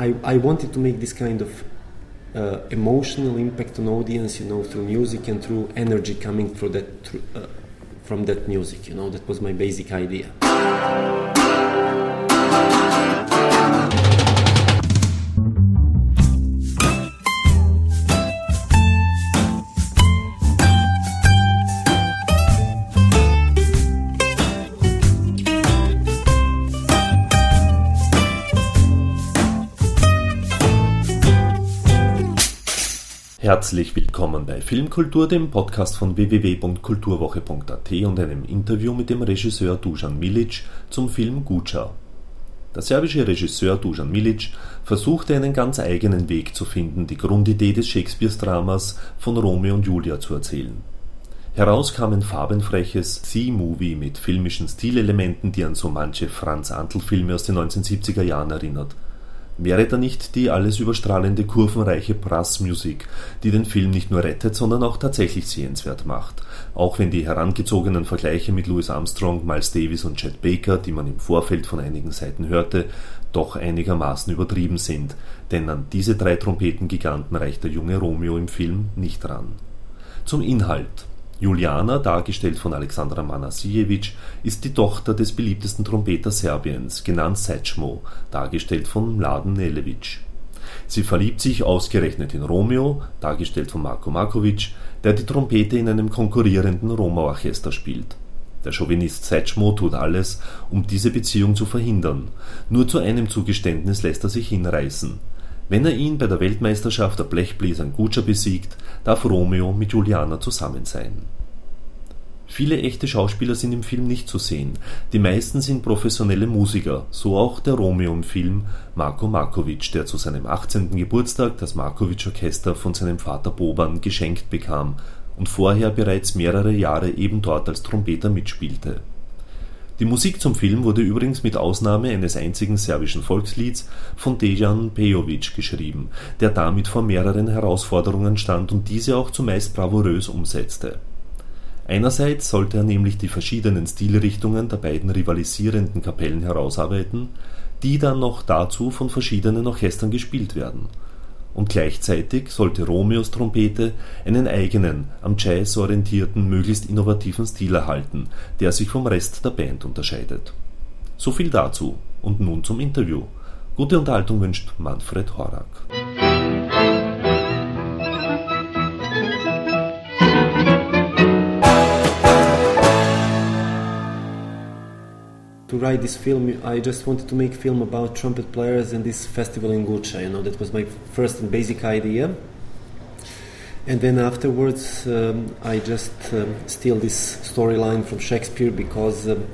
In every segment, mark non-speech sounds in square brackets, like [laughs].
I, I wanted to make this kind of uh, emotional impact on audience, you know, through music and through energy coming through that through, uh, from that music. You know, that was my basic idea. Herzlich willkommen bei Filmkultur, dem Podcast von www.kulturwoche.at und einem Interview mit dem Regisseur Dusan Milic zum Film Guča. Der serbische Regisseur Dusan Milic versuchte einen ganz eigenen Weg zu finden, die Grundidee des Shakespeare-Dramas von Romeo und Julia zu erzählen. Heraus kam ein farbenfreches C-Movie mit filmischen Stilelementen, die an so manche Franz-Antl-Filme aus den 1970er Jahren erinnert – Wäre da nicht die alles überstrahlende kurvenreiche Brassmusik, die den Film nicht nur rettet, sondern auch tatsächlich sehenswert macht, auch wenn die herangezogenen Vergleiche mit Louis Armstrong, Miles Davis und Chet Baker, die man im Vorfeld von einigen Seiten hörte, doch einigermaßen übertrieben sind, denn an diese drei Trompetengiganten reicht der junge Romeo im Film nicht ran. Zum Inhalt Juliana, dargestellt von Alexandra Manasijevic, ist die Tochter des beliebtesten Trompeters Serbiens, genannt Sečmo, dargestellt von Mladen Nelevic. Sie verliebt sich ausgerechnet in Romeo, dargestellt von Marko Markovic, der die Trompete in einem konkurrierenden Roma-Orchester spielt. Der Chauvinist Sečmo tut alles, um diese Beziehung zu verhindern. Nur zu einem Zugeständnis lässt er sich hinreißen. Wenn er ihn bei der Weltmeisterschaft der Blechbläsern Gutscher besiegt, darf Romeo mit Juliana zusammen sein. Viele echte Schauspieler sind im Film nicht zu sehen, die meisten sind professionelle Musiker, so auch der Romeo im Film Marko Markovic, der zu seinem 18. Geburtstag das Markovic-Orchester von seinem Vater Boban geschenkt bekam und vorher bereits mehrere Jahre eben dort als Trompeter mitspielte die Musik zum Film wurde übrigens mit Ausnahme eines einzigen serbischen Volkslieds von Dejan Pejovic geschrieben, der damit vor mehreren Herausforderungen stand und diese auch zumeist bravourös umsetzte. Einerseits sollte er nämlich die verschiedenen Stilrichtungen der beiden rivalisierenden Kapellen herausarbeiten, die dann noch dazu von verschiedenen Orchestern gespielt werden und gleichzeitig sollte Romeos Trompete einen eigenen, am Jazz orientierten, möglichst innovativen Stil erhalten, der sich vom Rest der Band unterscheidet. So viel dazu und nun zum Interview. Gute Unterhaltung wünscht Manfred Horak. To write this film, I just wanted to make a film about trumpet players and this festival in Guča. You know, that was my first and basic idea. And then afterwards, um, I just um, steal this storyline from Shakespeare because um,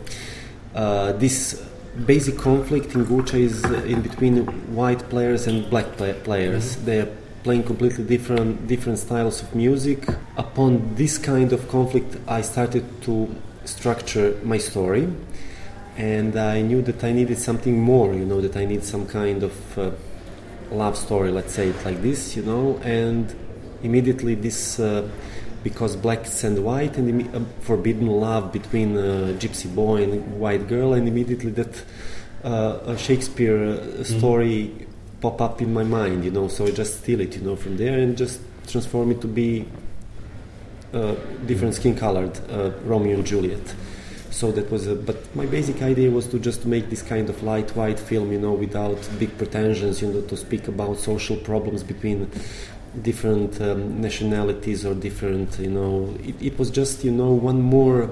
uh, this basic conflict in Guča is in between white players and black play- players. Mm-hmm. They are playing completely different different styles of music. Upon this kind of conflict, I started to structure my story and I knew that I needed something more, you know, that I need some kind of uh, love story, let's say it like this, you know, and immediately this, uh, because black and white, and uh, forbidden love between a gypsy boy and white girl, and immediately that uh, a Shakespeare uh, mm-hmm. story mm-hmm. pop up in my mind, you know, so I just steal it, you know, from there and just transform it to be uh, different skin colored Romeo and Juliet so that was a, but my basic idea was to just make this kind of light white film you know without big pretensions you know to speak about social problems between different um, nationalities or different you know. It, it, was just you know one more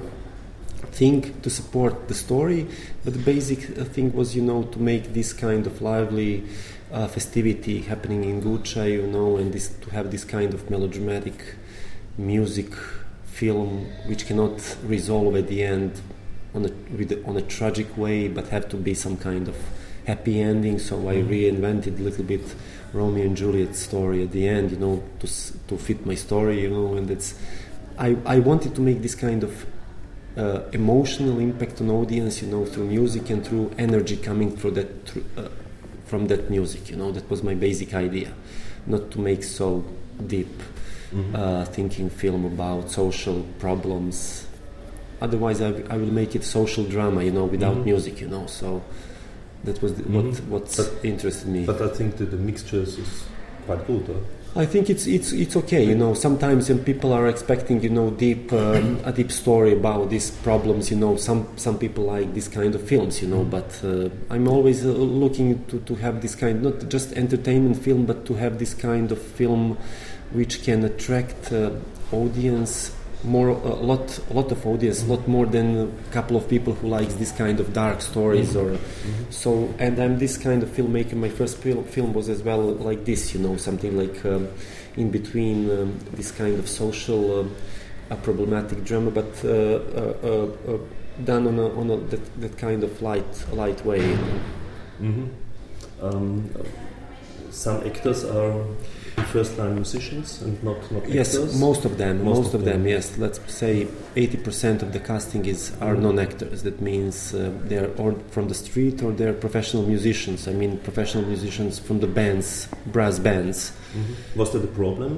thing to support the story but the basic uh, thing was you know to make this kind of lively uh, festivity happening in Guča you know and this to have this kind of melodramatic music film which cannot resolve at the end on a with, on a tragic way, but have to be some kind of happy ending. So I mm-hmm. reinvented a little bit Romeo and Juliet story at the end, you know, to to fit my story, you know, and it's I I wanted to make this kind of uh, emotional impact on audience, you know, through music and through energy coming through that through, uh, from that music, you know, that was my basic idea, not to make so deep. Mm-hmm. Uh, thinking film about social problems otherwise I, I will make it social drama you know without mm-hmm. music you know so That was the, Mhm. what what But- interested me. But I think that the mixtures is quite good. Huh? I think it's it's it's okay. You know, sometimes when people are expecting you know deep um, a deep story about these problems. You know, some some people like this kind of films. You know, but uh, I'm always uh, looking to to have this kind not just entertainment film, but to have this kind of film which can attract uh, audience more a lot a lot of audience a lot more than a couple of people who likes this kind of dark stories or so and i'm this kind of filmmaker my first fil- film was as well like this you know something like um, in between um, this kind of social um, a problematic drama but uh, uh, uh, uh, done on a, on a that, that kind of light light way you know. Mhm. Um, some actors are first-line musicians and not not Yes, most of them. Most Most, of them. them. Yes, let's say eighty percent of the casting is are Mhm. non-actors. That means uh, they're or from the street or they're professional musicians. I mean, professional musicians from the bands, brass bands. Mhm. Was that a problem?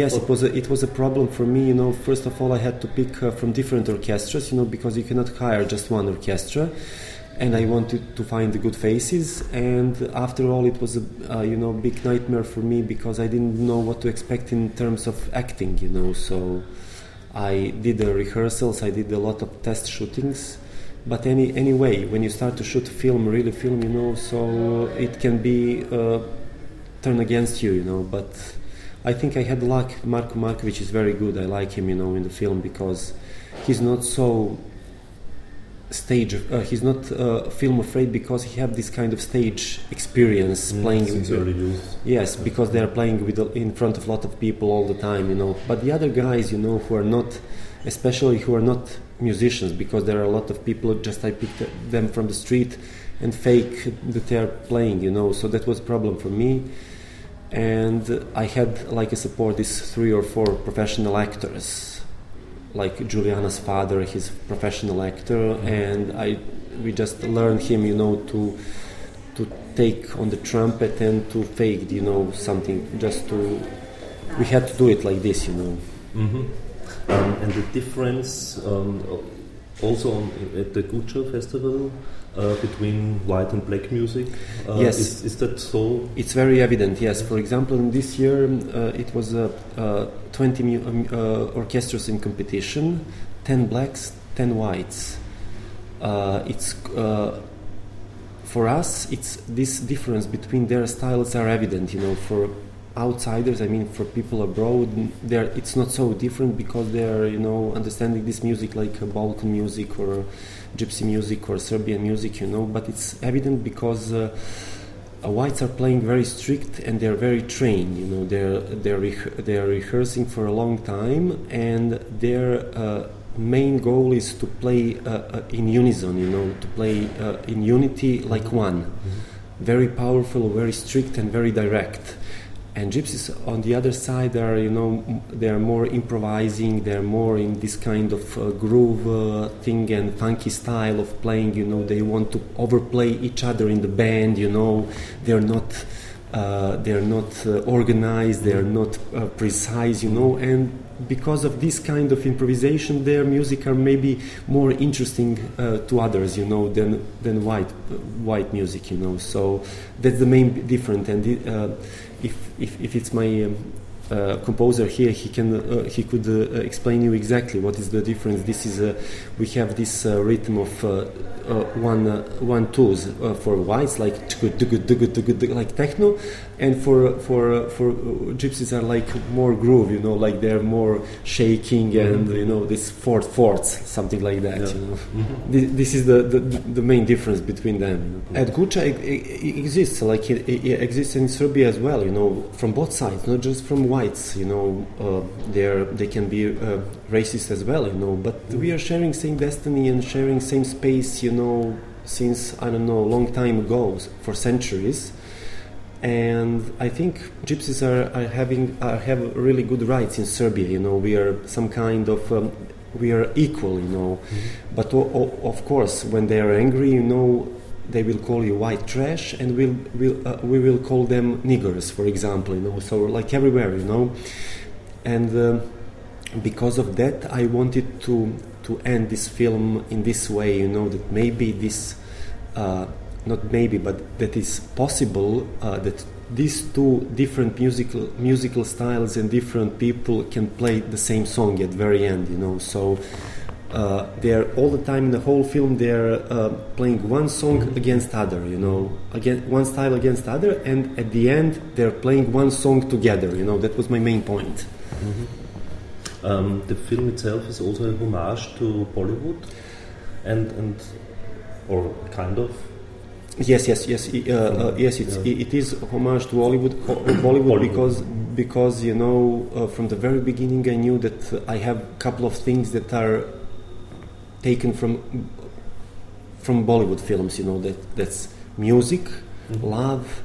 Yes, it was a, it was a problem for me. You know, first of all, I had to pick uh, from different orchestras. You know, because you cannot hire just one orchestra, and I wanted to find the good faces. And after all, it was a uh, you know big nightmare for me because I didn't know what to expect in terms of acting. You know, so I did the rehearsals. I did a lot of test shootings. But any anyway, when you start to shoot film, really film, you know, so it can be uh, turned against you, you know. But I think I had luck. Marko Markovic is very good. I like him, you know, in the film because he's not so stage. Uh, he's not uh, film afraid because he have this kind of stage experience Mm, playing. with- early youth. Yes, because they are playing with in front of a lot of people all the time, you know. But the other guys, you know, who are not, especially who are not musicians, because there are a lot of people just I picked them from the street and fake that they are playing, you know. So that was a problem for me, and I had like a support these three or four professional actors, like Juliana's father, he's a professional actor, and I we just learned him, you know, to to take on the trumpet and to fake, you know, something. Just to, we had to do it like this, you know. Mhm. Um, and the difference um, also on, at the Guča festival uh, between white and black music. Uh, Yes. Is, is that so? It's very evident, yes. For example, in this year uh, it was uh, uh, 20 mu- um, uh, orchestras in competition, 10 blacks, 10 whites. Uh, it's uh, for us, it's this difference between their styles are evident. You know, for outsiders, I mean, for people abroad, there it's not so different because they are, you know, understanding this music like Balkan music or gypsy music or Serbian music. You know, but it's evident because. Uh, uh, whites are playing very strict and they're very trained. You know, they're they're reh- they're rehearsing for a long time, and their uh, main goal is to play uh, uh, in unison. You know, to play uh, in unity like one. Very powerful, very strict, and very direct. And gypsies on the other side are, you know, they are more improvising. They're more in this kind of uh, groove uh, thing and funky style of playing. You know, they want to overplay each other in the band. You know, they're not, uh, they're not uh, organized. They're not uh, precise. You know, and because of this kind of improvisation, their music are maybe more interesting uh, to others. You know, than than white white music. You know, so that's the main difference. And if, if if it's my um, uh, composer here, he can uh, he could uh, explain you exactly what is the difference. This is a we have this uh, rhythm of uh, uh, one uh, one twos uh, for whites like like techno, and for for uh, for uh, gypsies are like more groove. You know, like they're more shaking and you know this fourth fourths something like that. Yeah. You know. Mhm. This, this is the, the, the main difference between them. At Guča, it, exists like it, it exists in Serbia as well. You know, from both sides, not just from You know, uh, they they can be uh, racist as well. You know, but we are sharing same destiny and sharing same space. You know, since I don't know, a long time ago, for centuries. And I think gypsies are, are having are, have really good rights in Serbia. You know, we are some kind of um, we are equal. You know, but o- o- of course, when they are angry, you know, they will call you white trash, and we'll, we'll uh, we will call them niggers, for example. You know, so like everywhere, you know, and um because of that, I wanted to to end this film in this way. You know, that maybe this uh, not maybe, but that is possible uh, that these two different musical musical styles and different people can play the same song at very end. You know, so. Uh, they're all the time in the whole film they're uh, playing one song against other you know again one style against other and at the end they're playing one song together you know that was my main point mm-hmm. um, the film itself is also a homage to bollywood and and or kind of Yes, yes, yes, uh, uh, yes. It's, yeah. it is homage to Hollywood, Bollywood, because because you know uh, from the very beginning I knew that I have a couple of things that are taken from from Bollywood films. You know that that's music, mm-hmm. love,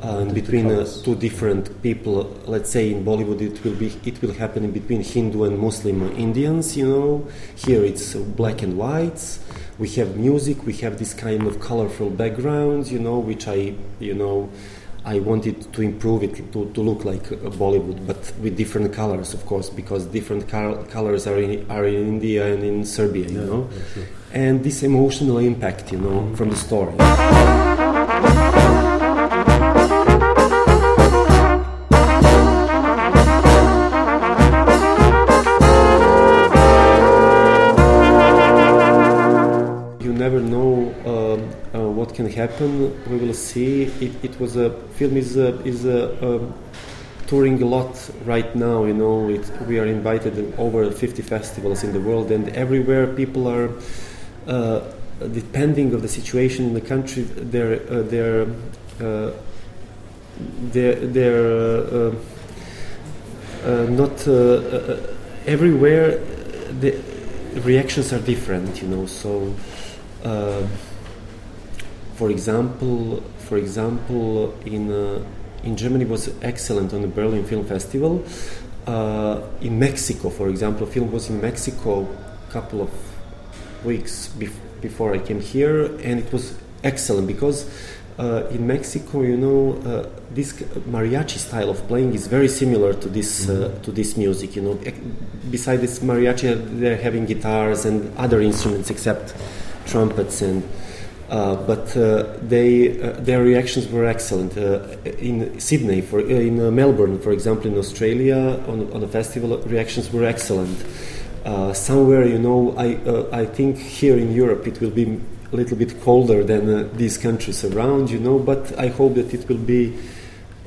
and between uh, two different people. Let's say in Bollywood it will be it will happen in between Hindu and Muslim Indians. You know, here it's black and whites we have music, we have this kind of colorful backgrounds, you know, which I, you know, I wanted to improve it to, to look like Bollywood, but with different colors, of course, because different car- colors are in, are in India and in Serbia, you yeah, know, and this emotional impact, you know, from the story. Happen. We will see. It, it was a film is a, is a, um, touring a lot right now. You know, it, we are invited in over 50 festivals in the world, and everywhere people are. Uh, depending of the situation in the country, they're uh, they're uh, they're, they're uh, uh, not uh, everywhere. The reactions are different, you know. So for example, for example, in uh, in Germany was excellent on the Berlin Film Festival. Uh, in Mexico, for example, film was in Mexico a couple of weeks bef- before I came here, and it was excellent because uh, in Mexico, you know, uh, this mariachi style of playing is very similar to this uh, mm-hmm. to this music. You know, besides this mariachi, they're having guitars and other instruments except trumpets and uh, but uh, they, uh, their reactions were excellent. Uh, in Sydney, for, uh, in Melbourne, for example, in Australia, on, on the festival, reactions were excellent. somewhere, you know, I, I think here in Europe it will be a little bit colder than these countries around, you know, but I hope that it will be,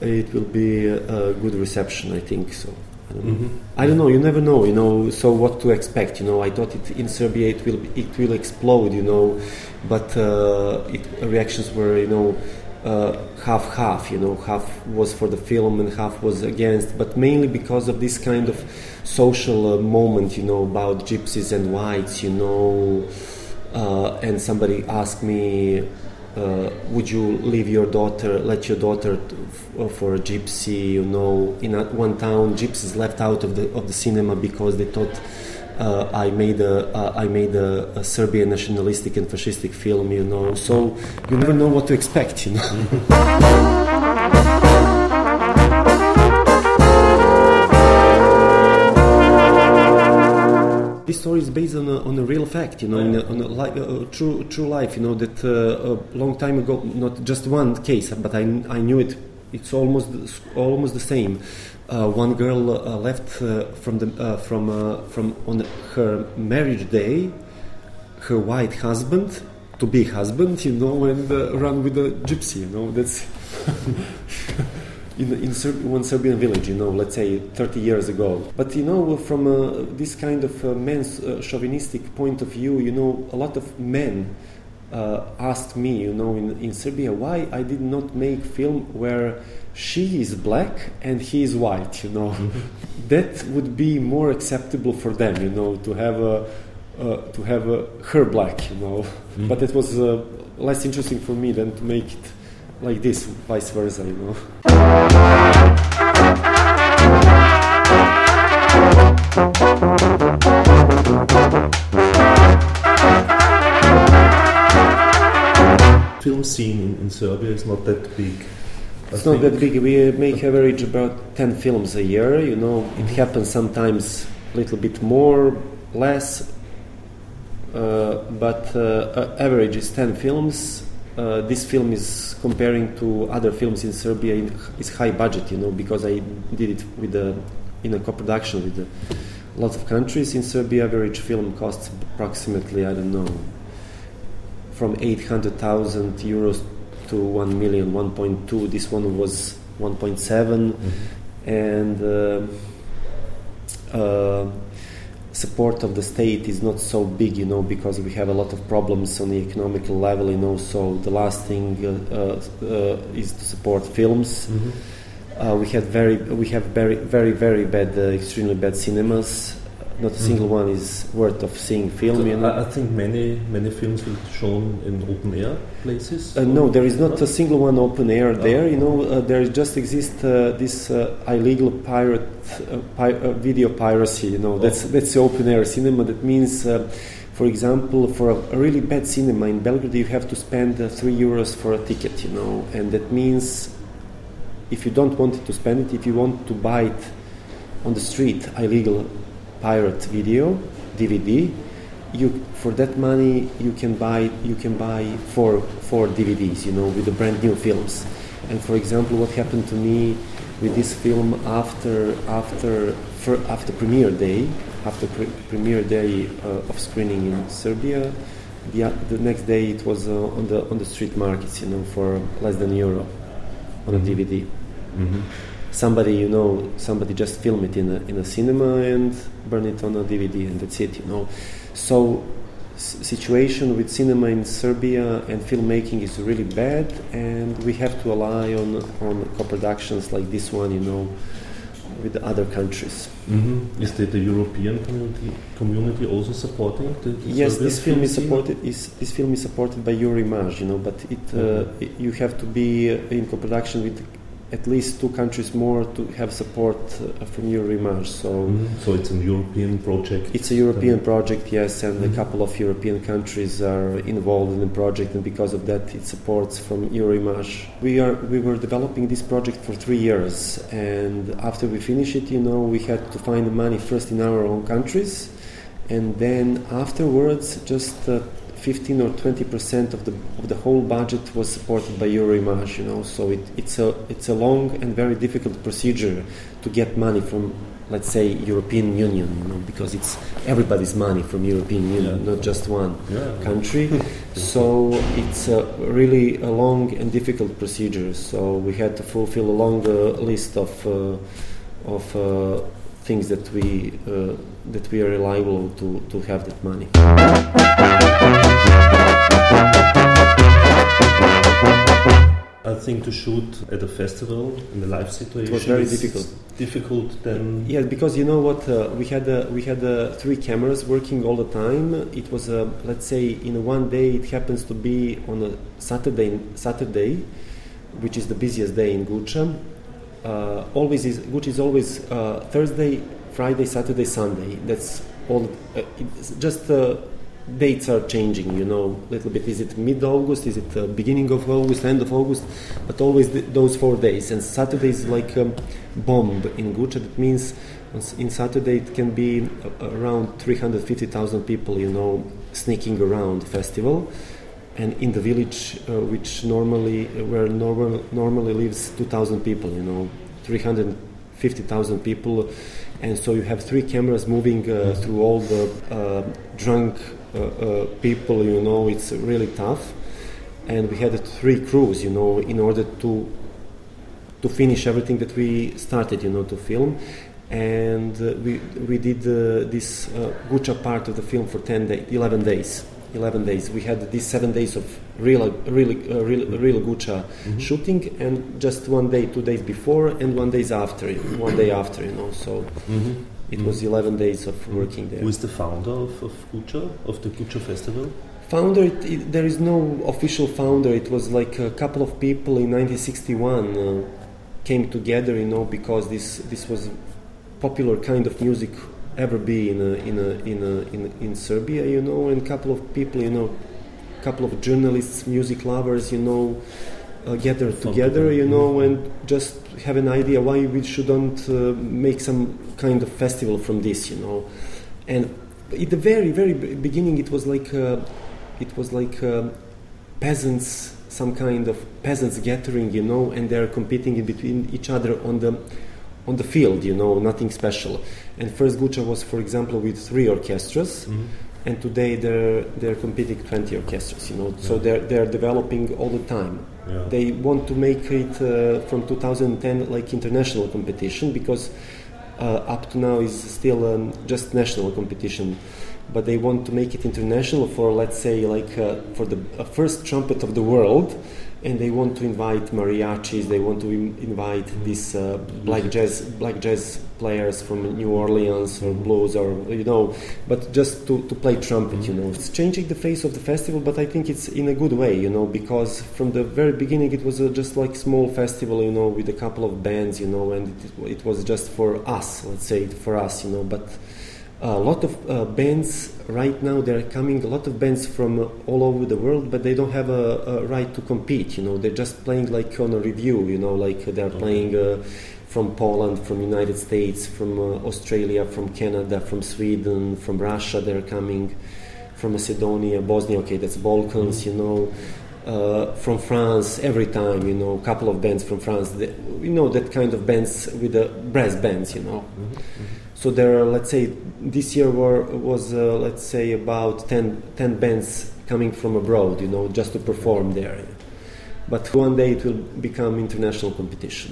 it will be a good reception, I think so. I don't, mm-hmm. I don't know. You never know. You know. So what to expect? You know. I thought it in Serbia it will it will explode. You know, but uh, it, reactions were you know uh, half half. You know, half was for the film and half was against. But mainly because of this kind of social uh, moment. You know about gypsies and whites. You know, uh, and somebody asked me uh, would you leave your daughter, let your daughter for a gypsy? You know, in a, one town, gypsies left out of the of the cinema because they thought uh, I made a uh, I made a, a, Serbian nationalistic and fascistic film. You know, so you never know what to expect. You know. [laughs] story is based on a, on a real fact, you know, yeah. a, on a, li- a, true true life. You know that uh, a long time ago, not just one case, but I, I knew it. It's almost almost the same. Uh, one girl uh, left uh, from the uh, from uh, from on her marriage day, her white husband to be husband, you know, and run with a gypsy. You know, that's. [laughs] in, in one Serbian village, you know, let's say 30 years ago. But, you know, from uh, this kind of uh, men's uh, chauvinistic point of view, you know, a lot of men uh, asked me, you know, in, in Serbia, why I did not make film where she is black and he is white, you know. [laughs] That would be more acceptable for them, you know, to have a, uh, to have a, her black, you know. Mm-hmm. But it was uh, less interesting for me than to make it like this, vice versa, you know. Film scene in, in Serbia is not that big. I it's not that big. We make average about 10 films a year. You know, it mm-hmm. happens sometimes a little bit more, less, uh, but uh, average is 10 films uh, this film is comparing to other films in Serbia in, is high budget, you know, because I did it with a, in a co-production with a, lots of countries. In Serbia, average film costs approximately, I don't know, from 800,000 euros to 1 million, 1.2. This one was 1.7. Mm-hmm. And uh, uh, support of the state is not so big, you know, because we have a lot of problems on the economical level, you know. So the last thing uh, uh, uh is to support films. Mm-hmm. Uh, we had very, we have very, very, very bad, uh, extremely bad cinemas not a single one is worth of seeing film. You know? I think many many films will be shown in open air places. Uh, no, there is not a single one open air oh. there. You know, uh, there just exists uh, this uh, illegal pirate uh, pi- uh, video piracy. You know, oh. that's that's open air cinema. That means. for example, for a, a, really bad cinema in Belgrade, you have to spend three euros for a ticket, you know, and that means if you don't want to spend it, if you want to buy it on the street, illegal pirate video DVD you for that money you can buy you can buy four four DVDs you know with the brand new films. And for example what happened to me with this film after after for, after premiere day after pre- premiere day uh, of screening in Serbia the, the next day it was uh, on the on the street markets you know for less than euro on a DVD mm-hmm somebody you know somebody just film it in a, in a cinema and burn it on a dvd and that's it you know so situation with cinema in serbia and filmmaking is really bad and we have to rely on on co-productions like this one you know with other countries mm-hmm. is the, the european community community also supporting the, the yes Serbian this film is supported is this film is supported by Eurimage you know but it, uh, mm-hmm. it you have to be in co-production with at least two countries more to have support uh, from Eurimage. So, mm-hmm. so it's a European project. It's a European project, yes, and mm-hmm. a couple of European countries are involved in the project, and because of that, it supports from Eurimage. We are we were developing this project for three years, and after we finish it, you know, we had to find the money first in our own countries, and then afterwards, just uh, 15 or 20 percent of the of the whole budget was supported by Eurimage, you know. So it, it's a it's a long and very difficult procedure to get money from, let's say, European Union, you know, because it's everybody's money from European Union, yeah. not just one yeah. country. [laughs] so it's a really a long and difficult procedure. So we had to fulfill a long uh, list of uh, of uh, things that we uh, that we are reliable to to have that money. I think to shoot at a festival in a live situation it was very difficult. Difficult then. Yes, because you know what uh, we had uh, we had uh, three cameras working all the time. It was uh, let's say in one day it happens to be on a Saturday Saturday, which is the busiest day in Guča. Uh, always is Guča is always uh, Thursday, Friday, Saturday, Sunday. That's all. Uh, it's just uh, dates are changing, you know, a little bit. Is it mid August? Is it uh, beginning of August, end of August? But always th- those four days. And Saturday is like a bomb in Guča. That means in Saturday it can be uh, around 350,000 people, you know, sneaking around the festival. And in the village, uh, which normally, where normal, normally lives 2,000 people, you know, 350,000 people. And so you have three cameras moving uh, through all the uh, drunk uh, uh, people, you know, it's really tough. And we had three crews, you know, in order to to finish everything that we started, you know, to film. And uh, we we did this Guča part of the film for 10 days, 11 days. 11 days. We had these seven days of real, really, uh, real, real Guča mm-hmm. shooting, and just one day, two days before, and one days after, one day after, you know. So mm-hmm. It was 11 days of working there. Who is the founder of, of Guča, of the Guča Festival? Founder, it, it, there is no official founder. It was like a couple of people in 1961 uh, came together, you know, because this this was popular kind of music ever be in a, in a, in a, in, in Serbia, you know, and a couple of people, you know, a couple of journalists, music lovers, you know, uh, gather together, you know, mm-hmm. and just have an idea why we shouldn't uh, make some kind of festival from this, you know. And at the very, very beginning, it was like uh, it was like uh, peasants some kind of peasants gathering, you know, and they're competing in between each other on the on the field, you know, nothing special. And first Guča was, for example, with three orchestras. Mm-hmm and today they're they're competing 20 orchestras you know yeah. so they're they're developing all the time yeah. they want to make it uh, from 2010 like international competition because uh, up to now is still um, just national competition but they want to make it international for let's say like uh, for the uh, first trumpet of the world and they want to invite mariachis. They want to Im- invite these uh, black jazz black jazz players from New Orleans or blues or you know, but just to, to play trumpet. You know, it's changing the face of the festival, but I think it's in a good way. You know, because from the very beginning it was a, just like small festival. You know, with a couple of bands. You know, and it, it was just for us. Let's say for us. You know, but a lot of uh, bands right now they're coming a lot of bands from uh, all over the world but they don't have a, a, right to compete you know. They're just playing like on a review you know like they're playing uh, from poland from united states from uh, australia from canada from sweden from russia they're coming. From macedonia bosnia okay that's balkans you know. Uh, from France every time, you know, a couple of bands from France, the, you know, that kind of bands with the brass bands, you know. Mm-hmm. So there are, let's say, this year were, was, uh, let's say, about 10, 10 bands coming from abroad, you know, just to perform there. But one day it will become international competition.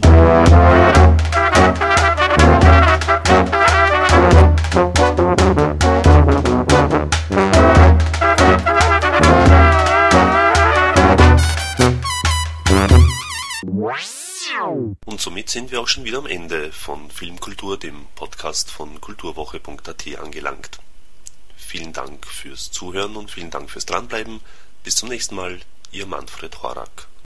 Und somit sind wir auch schon wieder am Ende von Filmkultur, dem Podcast von kulturwoche.at angelangt. Vielen Dank fürs Zuhören und vielen Dank fürs Dranbleiben. Bis zum nächsten Mal, Ihr Manfred Horak.